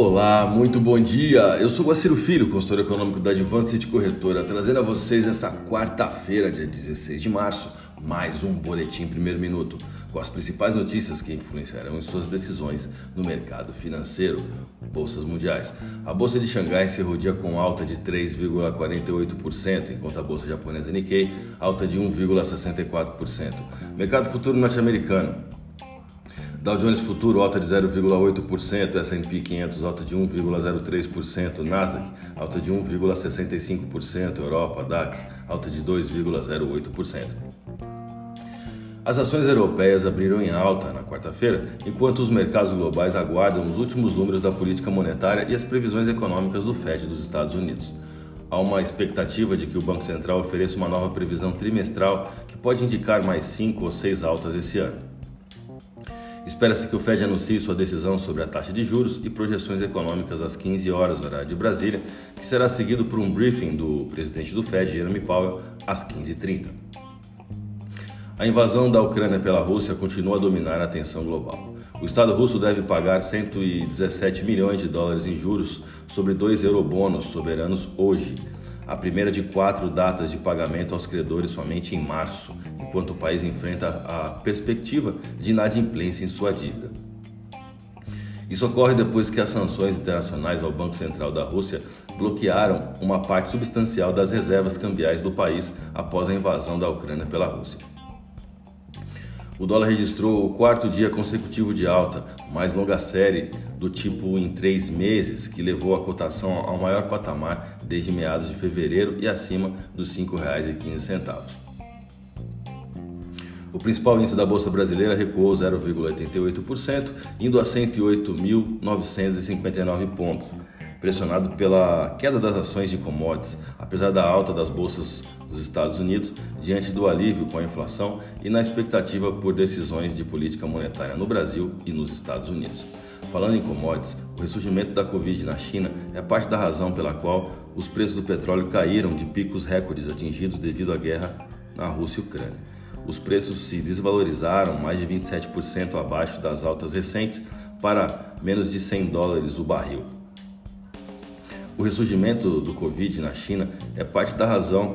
Olá, muito bom dia. Eu sou Guaciro Filho, consultor econômico da Advanced Corretora, trazendo a vocês nessa quarta-feira, dia 16 de março, mais um boletim primeiro minuto, com as principais notícias que influenciarão em suas decisões no mercado financeiro. Bolsas mundiais. A bolsa de Xangai se rodia com alta de 3,48%, enquanto a bolsa japonesa Nikkei alta de 1,64%. Mercado futuro norte-americano. Dow Jones Futuro alta de 0,8%, S&P 500 alta de 1,03%, Nasdaq alta de 1,65%, Europa DAX alta de 2,08%. As ações europeias abriram em alta na quarta-feira, enquanto os mercados globais aguardam os últimos números da política monetária e as previsões econômicas do Fed dos Estados Unidos. Há uma expectativa de que o Banco Central ofereça uma nova previsão trimestral que pode indicar mais cinco ou seis altas esse ano. Espera-se que o Fed anuncie sua decisão sobre a taxa de juros e projeções econômicas às 15 horas, horário de Brasília, que será seguido por um briefing do presidente do Fed, Jeremy Powell, às 15h30. A invasão da Ucrânia pela Rússia continua a dominar a atenção global. O Estado russo deve pagar 117 milhões de dólares em juros sobre dois eurobônus soberanos hoje, a primeira de quatro datas de pagamento aos credores somente em março, enquanto o país enfrenta a perspectiva de inadimplência em sua dívida. Isso ocorre depois que as sanções internacionais ao Banco Central da Rússia bloquearam uma parte substancial das reservas cambiais do país após a invasão da Ucrânia pela Rússia. O dólar registrou o quarto dia consecutivo de alta, mais longa série do tipo em três meses, que levou a cotação ao maior patamar desde meados de fevereiro e acima dos R$ 5,15. O principal índice da Bolsa Brasileira recuou 0,88%, indo a 108.959 pontos pressionado pela queda das ações de commodities, apesar da alta das bolsas dos Estados Unidos, diante do alívio com a inflação e na expectativa por decisões de política monetária no Brasil e nos Estados Unidos. Falando em commodities, o ressurgimento da Covid na China é parte da razão pela qual os preços do petróleo caíram de picos recordes atingidos devido à guerra na Rússia e Ucrânia. Os preços se desvalorizaram mais de 27% abaixo das altas recentes para menos de 100 dólares o barril. O ressurgimento do Covid na China é parte da razão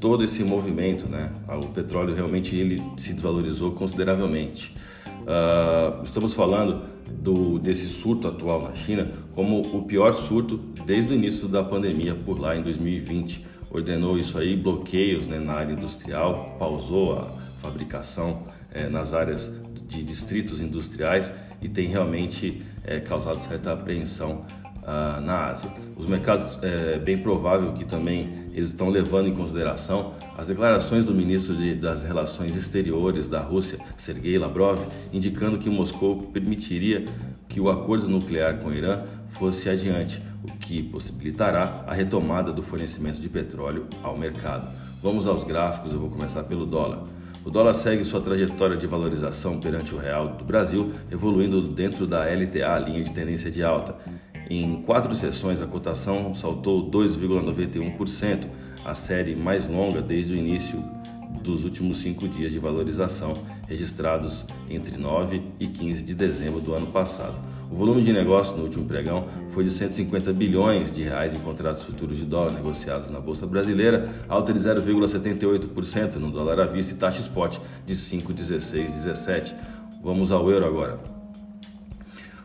todo esse movimento, né? O petróleo realmente ele se desvalorizou consideravelmente. Uh, estamos falando do, desse surto atual na China como o pior surto desde o início da pandemia por lá em 2020. Ordenou isso aí, bloqueios né, na área industrial, pausou a fabricação eh, nas áreas de distritos industriais e tem realmente eh, causado certa apreensão ah, na Ásia. Os mercados, é bem provável que também eles estão levando em consideração as declarações do ministro de, das Relações Exteriores da Rússia, Sergei Lavrov, indicando que Moscou permitiria que o acordo nuclear com o Irã fosse adiante, o que possibilitará a retomada do fornecimento de petróleo ao mercado. Vamos aos gráficos, eu vou começar pelo dólar. O dólar segue sua trajetória de valorização perante o real do Brasil, evoluindo dentro da LTA, linha de tendência de alta. Em quatro sessões, a cotação saltou 2,91%, a série mais longa desde o início dos últimos cinco dias de valorização, registrados entre 9 e 15 de dezembro do ano passado. O volume de negócio no último pregão foi de 150 bilhões de reais em contratos futuros de dólar negociados na bolsa brasileira, alta de 0,78% no dólar à vista e taxa spot de 5,1617. Vamos ao euro agora.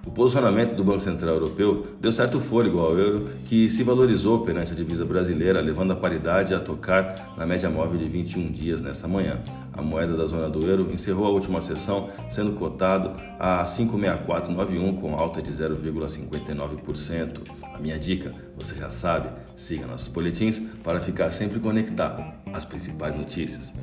O posicionamento do Banco Central Europeu deu certo fôlego ao euro, que se valorizou perante a divisa brasileira, levando a paridade a tocar na média móvel de 21 dias nesta manhã. A moeda da zona do euro encerrou a última sessão sendo cotado a 56491 com alta de 0,59%. A minha dica, você já sabe, siga nossos boletins para ficar sempre conectado às principais notícias.